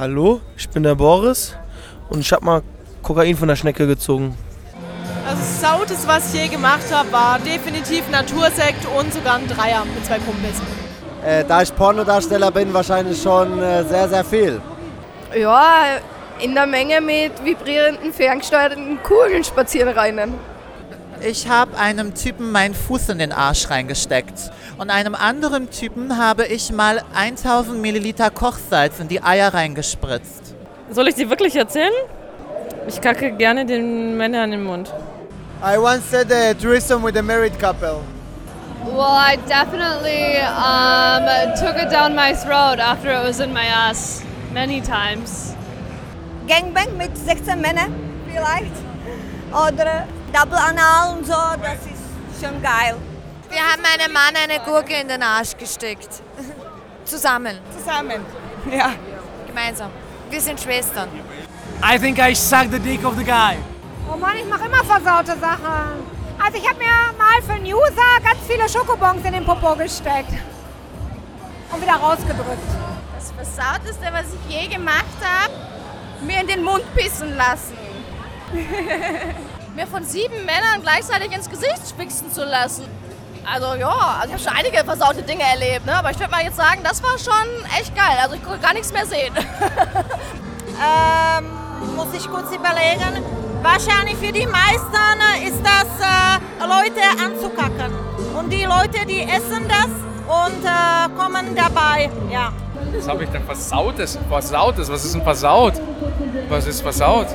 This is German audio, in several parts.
Hallo, ich bin der Boris und ich habe mal Kokain von der Schnecke gezogen. Also das Sautes, was ich je gemacht habe, war definitiv Natursekt und sogar ein Dreier mit zwei Kumpels. Äh, da ich Pornodarsteller bin, wahrscheinlich schon äh, sehr, sehr viel. Ja, in der Menge mit vibrierenden, ferngesteuerten Kugeln spazieren reinen. Ich habe einem Typen meinen Fuß in den Arsch reingesteckt. Und einem anderen Typen habe ich mal 1000 Milliliter Kochsalz in die Eier reingespritzt. Soll ich die wirklich erzählen? Ich kacke gerne den Männern in den Mund. I once said a threesome with a married couple. Well, I definitely um, took it down my throat after it was in my ass many times. Gangbang mit 16 Männern vielleicht. Oder Double Anal und so, das ist schon geil. Wir haben einem Mann eine Gurke in den Arsch gesteckt. Zusammen. Zusammen. Ja. Gemeinsam. Wir sind Schwestern. I think I sucked the dick of the guy. Oh Mann, ich mache immer versaute Sachen. Also ich habe mir mal für einen User ganz viele Schokobons in den Popo gesteckt. Und wieder rausgedrückt. Das Versauteste, was ich je gemacht habe, mir in den Mund pissen lassen. mir von sieben Männern gleichzeitig ins Gesicht spicksen zu lassen. Also ja, also ich habe schon einige versaute Dinge erlebt, ne? aber ich würde mal jetzt sagen, das war schon echt geil. Also ich konnte gar nichts mehr sehen. Ähm, muss ich kurz überlegen. Wahrscheinlich für die meisten ist das äh, Leute anzukacken. Und die Leute, die essen das und äh, kommen dabei. Ja. Was habe ich denn versautes? Versautes? Was ist denn versaut? Was ist versaut?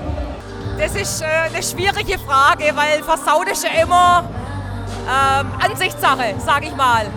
Das ist äh, eine schwierige Frage, weil versaut ist ja immer ähm, Ansichtssache, sag ich mal.